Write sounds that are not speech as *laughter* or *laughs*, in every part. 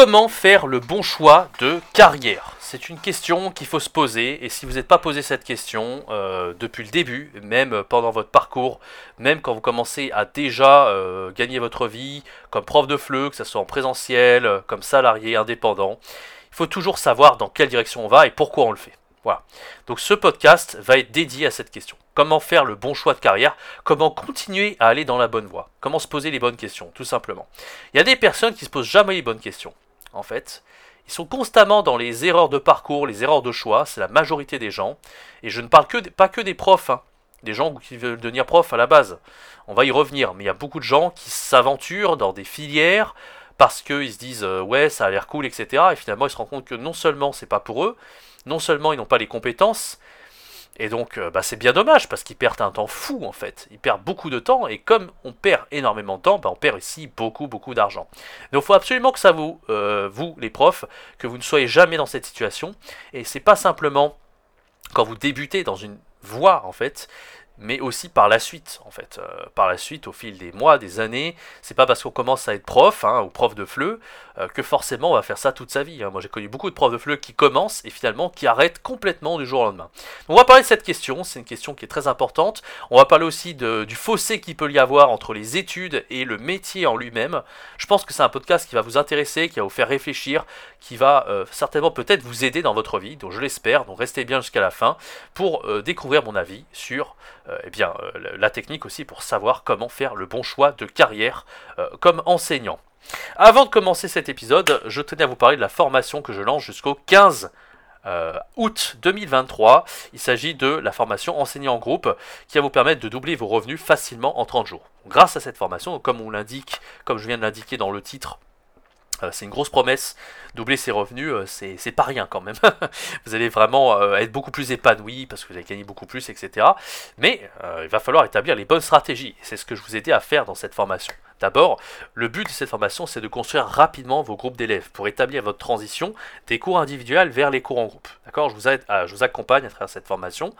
Comment faire le bon choix de carrière? C'est une question qu'il faut se poser et si vous n'êtes pas posé cette question euh, depuis le début, même pendant votre parcours, même quand vous commencez à déjà euh, gagner votre vie comme prof de FLE, que ce soit en présentiel, comme salarié, indépendant, il faut toujours savoir dans quelle direction on va et pourquoi on le fait. Voilà. Donc ce podcast va être dédié à cette question. Comment faire le bon choix de carrière? Comment continuer à aller dans la bonne voie? Comment se poser les bonnes questions, tout simplement? Il y a des personnes qui se posent jamais les bonnes questions. En fait, ils sont constamment dans les erreurs de parcours, les erreurs de choix. C'est la majorité des gens. Et je ne parle pas que des profs. Hein. Des gens qui veulent devenir profs à la base. On va y revenir. Mais il y a beaucoup de gens qui s'aventurent dans des filières parce qu'ils se disent euh, ouais ça a l'air cool etc. Et finalement ils se rendent compte que non seulement c'est pas pour eux, non seulement ils n'ont pas les compétences, et donc, euh, bah, c'est bien dommage parce qu'ils perdent un temps fou en fait. Ils perdent beaucoup de temps et comme on perd énormément de temps, bah, on perd ici beaucoup, beaucoup d'argent. Donc, il faut absolument que ça vous, euh, vous les profs, que vous ne soyez jamais dans cette situation. Et c'est pas simplement quand vous débutez dans une voie en fait, mais aussi par la suite, en fait. Euh, par la suite, au fil des mois, des années, c'est pas parce qu'on commence à être prof, hein, ou prof de FLE, euh, que forcément on va faire ça toute sa vie. Hein. Moi j'ai connu beaucoup de profs de FLE qui commencent et finalement qui arrêtent complètement du jour au lendemain. on va parler de cette question, c'est une question qui est très importante. On va parler aussi du fossé qu'il peut y avoir entre les études et le métier en lui-même. Je pense que c'est un podcast qui va vous intéresser, qui va vous faire réfléchir, qui va euh, certainement peut-être vous aider dans votre vie, donc je l'espère, donc restez bien jusqu'à la fin pour découvrir mon avis sur eh bien, euh, la technique aussi pour savoir comment faire le bon choix de carrière euh, comme enseignant. Avant de commencer cet épisode, je tenais à vous parler de la formation que je lance jusqu'au 15 août 2023. Il s'agit de la formation enseignant en groupe qui va vous permettre de doubler vos revenus facilement en 30 jours. Grâce à cette formation, comme on l'indique, comme je viens de l'indiquer dans le titre, c'est une grosse promesse doubler ses revenus, euh, c'est pas rien quand même. *laughs* vous allez vraiment euh, être beaucoup plus épanoui parce que vous allez gagner beaucoup plus, etc. Mais euh, il va falloir établir les bonnes stratégies. C'est ce que je vous ai aidé à faire dans cette formation. D'abord, le but de cette formation, c'est de construire rapidement vos groupes d'élèves pour établir votre transition des cours individuels vers les cours en groupe. D'accord? Je, vous accompagne à travers cette formation.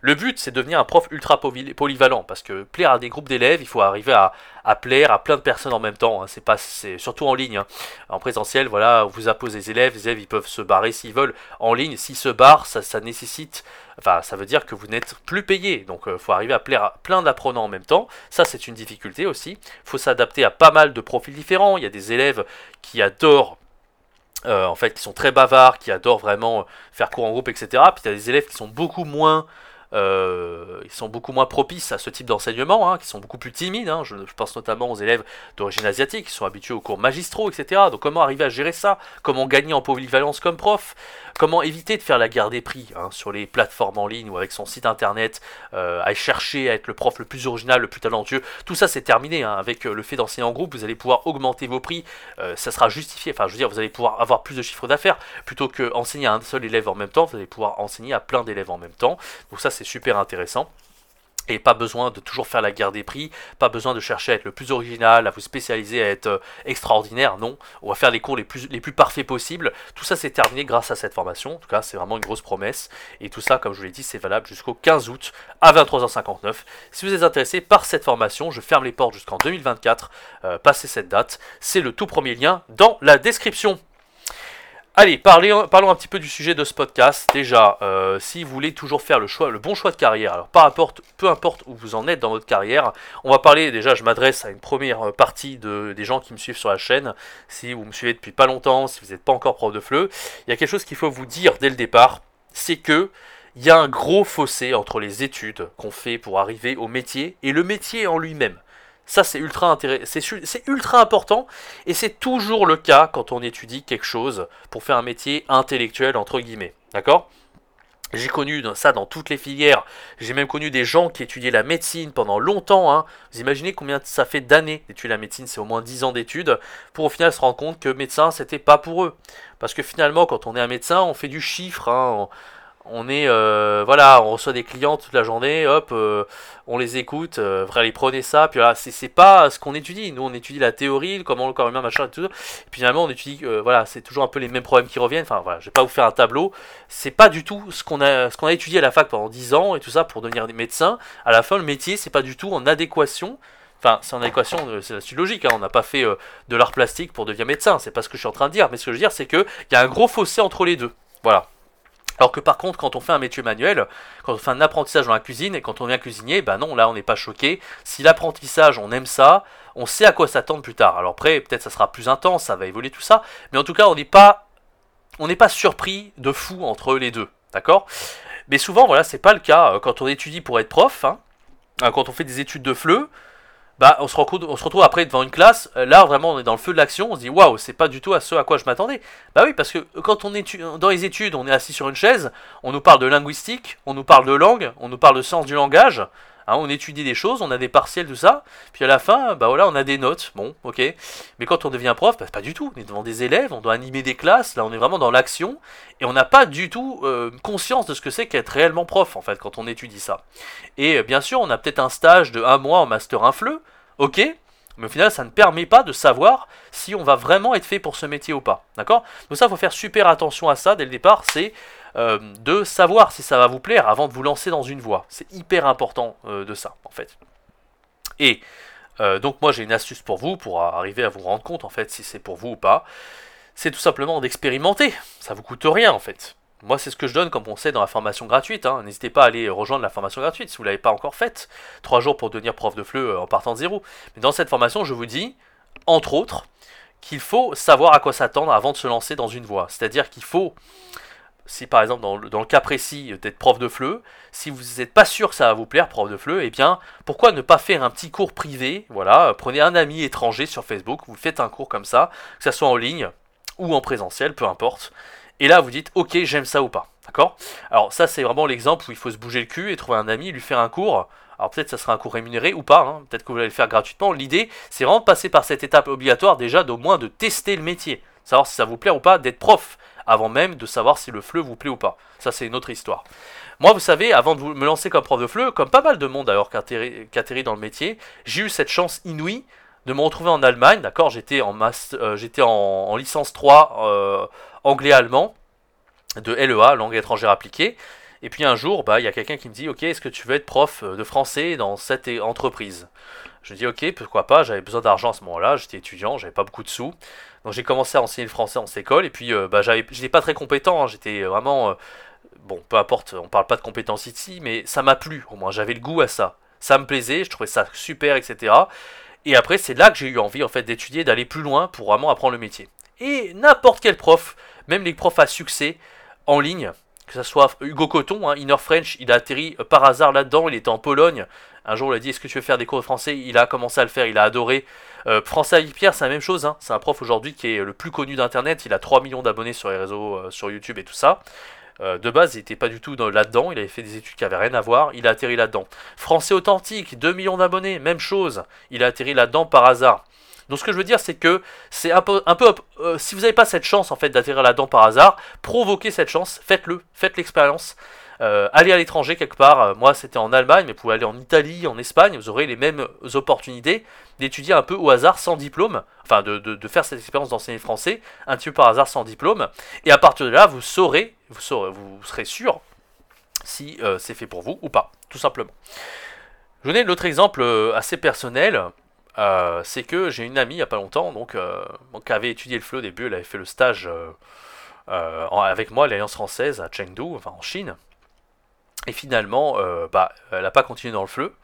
Le but, c'est de devenir un prof ultra polyvalent parce que plaire à des groupes d'élèves, il faut arriver à, plaire à plein de personnes en même temps. Hein. C'est surtout en ligne. Hein. En présentiel, voilà, vous appelez des élèves, les élèves ils peuvent se barrer s'ils veulent en ligne. S'ils se barrent, ça, nécessite, enfin ça veut dire que vous n'êtes plus payé. Donc il euh, faut arriver à plaire à plein d'apprenants en même temps. Ça c'est une difficulté aussi. Il faut s'adapter à pas mal de profils différents. Il y a des élèves qui adorent euh, en fait, qui sont très bavards, qui adorent vraiment faire cours en groupe, etc. Puis il y a des élèves qui sont beaucoup moins euh, ils sont beaucoup moins propices à ce type d'enseignement, hein, qui sont beaucoup plus timides. Hein. Je, pense notamment aux élèves d'origine asiatique, qui sont habitués aux cours magistraux, etc. Donc comment arriver à gérer ça? Comment gagner en polyvalence comme prof? Comment éviter de faire la guerre des prix hein, sur les plateformes en ligne ou avec son site internet, euh, à chercher à être le prof le plus original, le plus talentueux? Tout ça c'est terminé. Avec euh, le fait d'enseigner en groupe, vous allez pouvoir augmenter vos prix, ça sera justifié. Enfin, je veux dire, vous allez pouvoir avoir plus de chiffre d'affaires plutôt que enseigner à un seul élève en même temps. Vous allez pouvoir enseigner à plein d'élèves en même temps. Donc ça c'est super intéressant. Et pas besoin de toujours faire la guerre des prix, pas besoin de chercher à être le plus original, à vous spécialiser, à être euh, extraordinaire. Non, on va faire les cours les plus, parfaits possibles. Tout ça, c'est terminé grâce à cette formation. En tout cas, c'est vraiment une grosse promesse. Et tout ça, comme je vous l'ai dit, c'est valable jusqu'au 15 août à 23h59. Si vous êtes intéressé par cette formation, je ferme les portes jusqu'en 2024. Euh, passez cette date. C'est le tout premier lien dans la description. Allez, parlons, un petit peu du sujet de ce podcast. Déjà, euh, si vous voulez toujours faire le choix, le bon choix de carrière, alors peu importe où vous en êtes dans votre carrière, on va parler, déjà je m'adresse à une première partie de, des gens qui me suivent sur la chaîne. Si vous me suivez depuis pas longtemps, si vous n'êtes pas encore prof de FLE, il y a quelque chose qu'il faut vous dire dès le départ, c'est que il y a un gros fossé entre les études qu'on fait pour arriver au métier et le métier en lui-même. Ça, c'est ultra, c'est ultra important et c'est toujours le cas quand on étudie quelque chose pour faire un métier intellectuel, entre guillemets. D'accord? J'ai connu ça dans toutes les filières. J'ai même connu des gens qui étudiaient la médecine pendant longtemps. Hein. Vous imaginez combien ça fait d'années d'étudier la médecine C'est au moins 10 ans d'études. Pour au final se rendre compte que médecin, c'était pas pour eux. Parce que finalement, quand on est un médecin, on fait du chiffre. Hein est euh, voilà on reçoit des clients toute la journée hop euh, on les écoute euh, les prenez ça puis voilà c'est pas ce qu'on étudie nous on étudie la théorie comment le corps humain machin et tout et puis finalement on étudie euh, voilà c'est toujours un peu les mêmes problèmes qui reviennent enfin voilà je vais pas vous faire un tableau c'est pas du tout ce qu'on a ce qu'on a étudié à la fac pendant 10 ans et tout ça pour devenir médecin à la fin le métier c'est pas du tout en adéquation Enfin, c'est en équation, c'est la suite logique. Hein. On n'a pas fait euh, de l'art plastique pour devenir médecin. C'est pas ce que je suis en train de dire. Mais ce que je veux dire, c'est qu'il y a un gros fossé entre les deux. Voilà. Alors que par contre, quand on fait un métier manuel, quand on fait un apprentissage dans la cuisine et quand on vient cuisiner, bah non, là on n'est pas choqué. Si l'apprentissage, on aime ça, on sait à quoi s'attendre plus tard. Alors après, peut-être ça sera plus intense, ça va évoluer tout ça, mais en tout cas, on n'est pas, on n'est pas surpris de fou entre les deux, d'accord? Mais souvent, voilà, c'est pas le cas quand on étudie pour être prof. Hein, euh, quand on fait des études de FLE, bah, on se, on se retrouve après devant une classe, euh, là vraiment on est dans le feu de l'action, on se dit waouh, c'est pas du tout à ce à quoi je m'attendais. Bah oui, parce que quand on est dans les études, on est assis sur une chaise, on nous parle de linguistique, on nous parle de langue, on nous parle de sens du langage, Hein, on étudie des choses, on a des partiels, tout ça, puis à la fin, bah voilà, on a des notes, bon, ok. Mais quand on devient prof, bah, pas du tout. On est devant des élèves, on doit animer des classes, là on est vraiment dans l'action, et on n'a pas du tout euh, conscience de ce que c'est qu'être réellement prof, en fait, quand on étudie ça. Et euh, bien sûr, on a peut-être un stage de un mois en master infleux, ok, mais au final, ça ne permet pas de savoir si on va vraiment être fait pour ce métier ou pas. D'accord? Donc ça, il faut faire super attention à ça dès le départ. C'est euh, de savoir si ça va vous plaire avant de vous lancer dans une voie. C'est hyper important euh, de ça, en fait. Et euh, donc moi, j'ai une astuce pour vous, pour arriver à vous rendre compte, en fait, si c'est pour vous ou pas. C'est tout simplement d'expérimenter. Ça vous coûte rien, en fait. Moi, c'est ce que je donne comme conseil dans la formation gratuite. Hein. N'hésitez pas à aller rejoindre la formation gratuite si vous ne l'avez pas encore faite. Trois jours pour devenir prof de FLE en partant de zéro. Mais dans cette formation, je vous dis, entre autres, qu'il faut savoir à quoi s'attendre avant de se lancer dans une voie. C'est-à-dire qu'il faut, si par exemple dans le, cas précis d'être prof de FLE, si vous n'êtes pas sûr que ça va vous plaire, prof de FLE, eh bien, pourquoi ne pas faire un petit cours privé Voilà, prenez un ami étranger sur Facebook, vous faites un cours comme ça, que ce soit en ligne ou en présentiel, peu importe. Et là, vous dites, ok, j'aime ça ou pas. D'accord? Alors ça, c'est vraiment l'exemple où il faut se bouger le cul et trouver un ami, lui faire un cours. Alors peut-être ça sera un cours rémunéré ou pas, hein. peut-être que vous allez le faire gratuitement. L'idée, c'est vraiment de passer par cette étape obligatoire déjà d'au moins de tester le métier. Savoir si ça vous plaît ou pas d'être prof, avant même de savoir si le FLE vous plaît ou pas. Ça, c'est une autre histoire. Moi, vous savez, avant de me lancer comme prof de FLE, comme pas mal de monde d'ailleurs qui atterrit dans le métier, j'ai eu cette chance inouïe de me retrouver en Allemagne, d'accord J'étais en, euh, en, licence 3 euh, anglais-allemand de LEA, langue étrangère appliquée. Et puis un jour, bah, il y a quelqu'un qui me dit, ok, est-ce que tu veux être prof euh, de français dans cette entreprise? Je dis, ok, pourquoi pas, j'avais besoin d'argent à ce moment-là, j'étais étudiant, j'avais pas beaucoup de sous. Donc j'ai commencé à enseigner le français en cette et puis bah, j'avais, j'étais pas très compétent, hein. j'étais vraiment... bon, peu importe, on parle pas de compétences ici, mais ça m'a plu, au moins j'avais le goût à ça. Ça me plaisait, je trouvais ça super, etc. Et après, c'est là que j'ai eu envie en fait d'étudier, d'aller plus loin pour vraiment apprendre le métier. Et n'importe quel prof, même les profs à succès en ligne, que ce soit Hugo Coton, hein, Inner French, il a atterri euh, par hasard là-dedans, il était en Pologne. Un jour, il a dit Est-ce que tu veux faire des cours de français? Il a commencé à le faire, il a adoré. Euh, français avec Pierre, c'est la même chose. Hein. C'est un prof aujourd'hui qui est le plus connu d'Internet. Il a 3 millions d'abonnés sur les réseaux, euh, sur YouTube et tout ça. Euh, de base, il n'était pas du tout là-dedans, il avait fait des études qui n'avaient rien à voir, il a atterri là-dedans. Français authentique, 2 millions d'abonnés, même chose, il a atterri là-dedans par hasard. Donc ce que je veux dire, c'est que c'est un peu, un peu si vous n'avez pas cette chance en fait d'atterrir là-dedans par hasard, provoquez cette chance, faites-le, faites l'expérience. Euh, allez à l'étranger quelque part, euh, moi c'était en Allemagne, mais vous pouvez aller en Italie, en Espagne, vous aurez les mêmes opportunités d'étudier un peu au hasard sans diplôme, enfin de, faire cette expérience d'enseigner français, un petit peu par hasard sans diplôme, et à partir de là, vous saurez, vous, saurez, vous serez sûr si euh, c'est fait pour vous ou pas, tout simplement. Je vous donne l'autre exemple assez personnel, c'est que j'ai une amie il n'y a pas longtemps, donc, qui avait étudié le FLE au début, elle avait fait le stage avec moi l'Alliance française à Chengdu, enfin en Chine, et finalement, euh, bah, elle n'a pas continué dans le fleu.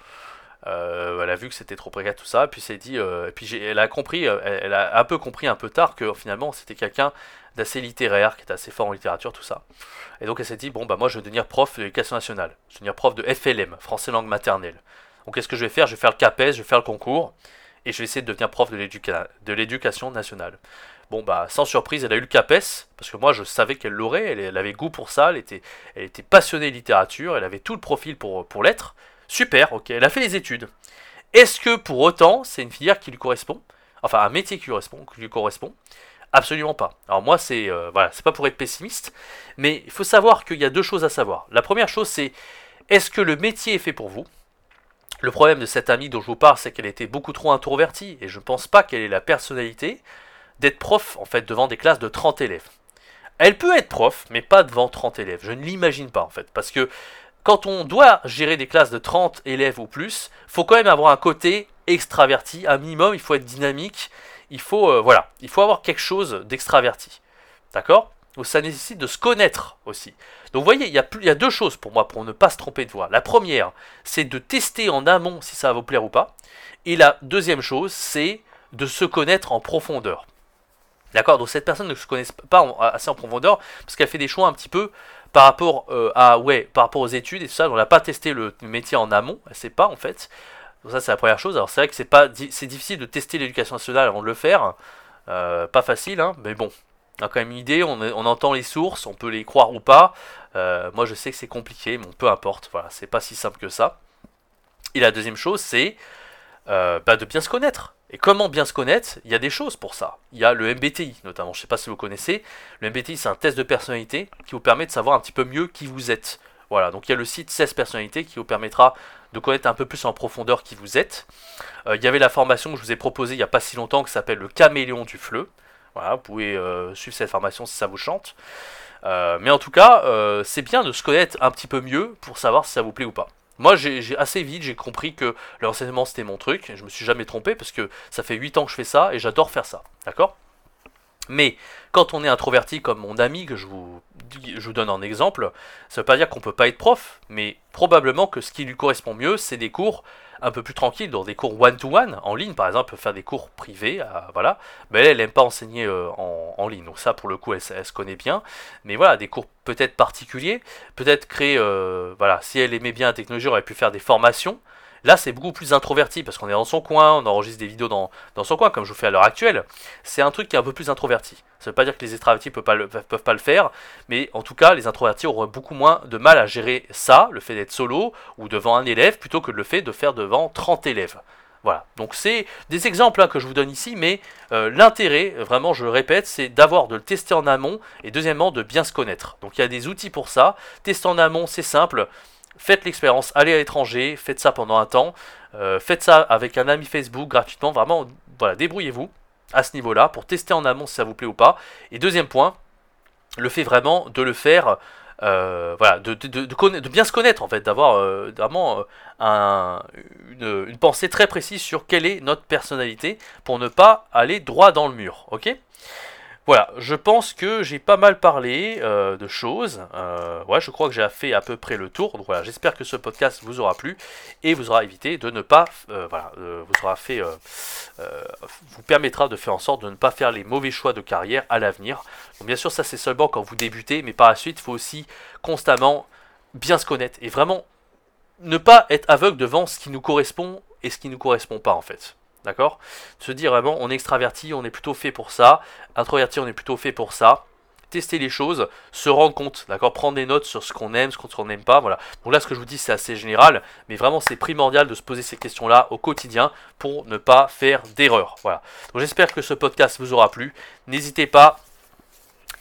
Euh, elle a vu que c'était trop précaire tout ça, puis s'est dit, euh, puis elle a compris, elle, a un peu compris un peu tard que finalement c'était quelqu'un d'assez littéraire, qui était assez fort en littérature, tout ça. Et donc elle s'est dit, bon bah moi je vais devenir prof de l'éducation nationale, je vais devenir prof de FLM, français langue maternelle. Donc qu'est-ce que je vais faire? Je vais faire le CAPES, je vais faire le concours, et je vais essayer de devenir prof de l'éducation nationale. Bon, bah, sans surprise, elle a eu le CAPES, parce que moi, je savais qu'elle l'aurait, elle, avait goût pour ça, elle était, passionnée de littérature, elle avait tout le profil pour, pour l'être. Super, ok, elle a fait les études. Est-ce que pour autant, c'est une filière qui lui correspond? Enfin, un métier qui lui correspond, qui lui correspond? Absolument pas. Alors moi, c'est euh, voilà, c'est pas pour être pessimiste, mais il faut savoir qu'il y a deux choses à savoir. La première chose, c'est est-ce que le métier est fait pour vous? Le problème de cette amie dont je vous parle, c'est qu'elle était beaucoup trop introvertie, et je ne pense pas qu'elle ait la personnalité d'être prof en fait devant des classes de 30 élèves. Elle peut être prof, mais pas devant 30 élèves. Je ne l'imagine pas en fait, parce que quand on doit gérer des classes de 30 élèves ou plus, faut quand même avoir un côté extraverti, un minimum, il faut être dynamique, il faut, euh, voilà, il faut avoir quelque chose d'extraverti. D'accord? Ça nécessite de se connaître aussi. Donc vous voyez, il y, a deux choses pour moi pour ne pas se tromper de voix. La première, c'est de tester en amont si ça va vous plaire ou pas. Et la deuxième chose, c'est de se connaître en profondeur. D'accord? Donc cette personne ne se connaît pas assez en profondeur parce qu'elle fait des choix un petit peu par rapport euh, à ouais, par rapport aux études et tout ça. On n'a pas testé le métier en amont, elle sait pas en fait. Donc ça c'est la première chose. Alors c'est vrai que c'est difficile de tester l'éducation nationale avant de le faire. Euh, pas facile, hein, mais bon, on a quand même une idée, on, entend les sources, on peut les croire ou pas. Euh, moi je sais que c'est compliqué, mais peu importe, voilà, c'est pas si simple que ça. Et la deuxième chose, c'est bah, de bien se connaître. Et comment bien se connaître? Il y a des choses pour ça. Il y a le MBTI notamment, je ne sais pas si vous connaissez. Le MBTI c'est un test de personnalité qui vous permet de savoir un petit peu mieux qui vous êtes. Voilà, donc il y a le site 16 personnalités qui vous permettra de connaître un peu plus en profondeur qui vous êtes. Euh, il y avait la formation que je vous ai proposée il n'y a pas si longtemps qui s'appelle le caméléon du fleu. Voilà, vous pouvez euh, suivre cette formation si ça vous chante. Euh, mais en tout cas, c'est bien de se connaître un petit peu mieux pour savoir si ça vous plaît ou pas. Moi, j'ai assez vite, j'ai compris que l'enseignement c'était mon truc. Je me suis jamais trompé parce que ça fait 8 ans que je fais ça et j'adore faire ça. D'accord? Mais quand on est introverti comme mon ami que je vous, je vous donne en exemple, ça ne veut pas dire qu'on ne peut pas être prof, mais probablement que ce qui lui correspond mieux, c'est des cours un peu plus tranquilles, dans des cours one-to-one, en ligne par exemple, faire des cours privés, euh, voilà. Mais elle, n'aime pas enseigner euh, en, ligne, donc ça pour le coup elle, se connaît bien. Mais voilà, des cours peut-être particuliers, peut-être créer, euh, voilà, si elle aimait bien la technologie, elle aurait pu faire des formations Là, c'est beaucoup plus introverti parce qu'on est dans son coin, on enregistre des vidéos dans, son coin, comme je vous fais à l'heure actuelle. C'est un truc qui est un peu plus introverti. Ça ne veut pas dire que les extravertis ne peuvent, pas le, faire, mais en tout cas, les introvertis auront beaucoup moins de mal à gérer ça, le fait d'être solo ou devant un élève, plutôt que le fait de faire devant 30 élèves. Voilà, donc c'est des exemples hein, que je vous donne ici, mais euh, l'intérêt, vraiment je le répète, c'est d'avoir de le tester en amont et deuxièmement de bien se connaître. Donc il y a des outils pour ça. Tester en amont, c'est simple faites l'expérience, allez à l'étranger, faites ça pendant un temps, euh, faites ça avec un ami Facebook gratuitement, vraiment, voilà, débrouillez-vous à ce niveau-là pour tester en amont si ça vous plaît ou pas. Et deuxième point, le fait vraiment de le faire, euh, voilà, de, bien se connaître en fait, d'avoir euh, vraiment une, une, pensée très précise sur quelle est notre personnalité pour ne pas aller droit dans le mur, ok? Voilà, je pense que j'ai pas mal parlé euh, de choses. Euh, ouais, je crois que j'ai fait à peu près le tour. Donc voilà, j'espère que ce podcast vous aura plu et vous aura évité de ne pas, euh, voilà, vous aura fait, vous permettra de faire en sorte de ne pas faire les mauvais choix de carrière à l'avenir. Bien sûr, ça c'est seulement quand vous débutez, mais par la suite, il faut aussi constamment bien se connaître et vraiment ne pas être aveugle devant ce qui nous correspond et ce qui ne nous correspond pas en fait. D'accord? Se dire vraiment, on est extraverti, on est plutôt fait pour ça. Introverti, on est plutôt fait pour ça. Tester les choses, se rendre compte, d'accord? Prendre des notes sur ce qu'on aime, ce qu'on n'aime pas, voilà. Donc là, ce que je vous dis, c'est assez général, mais vraiment, c'est primordial de se poser ces questions-là au quotidien pour ne pas faire d'erreur. Voilà. Donc j'espère que ce podcast vous aura plu. N'hésitez pas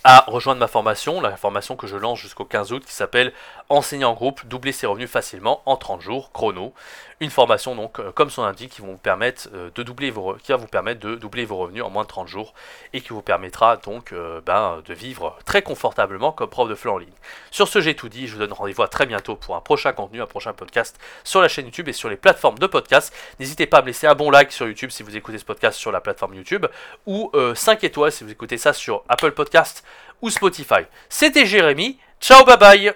à rejoindre ma formation, la formation que je lance jusqu'au 15 août qui s'appelle Enseigner en groupe, doubler ses revenus facilement en 30 jours chrono. Une formation donc euh, comme son indique qui, vous permettre, euh, de doubler vos, qui va vous permettre de doubler vos revenus en moins de 30 jours et qui vous permettra donc euh, ben, de vivre très confortablement comme prof de FLE en ligne. Sur ce j'ai tout dit, je vous donne rendez-vous à très bientôt pour un prochain contenu, un prochain podcast sur la chaîne YouTube et sur les plateformes de podcast. N'hésitez pas à me laisser un bon like sur YouTube si vous écoutez ce podcast sur la plateforme YouTube ou 5 étoiles si vous écoutez ça sur Apple Podcast ou Spotify. C'était Jérémy, ciao bye bye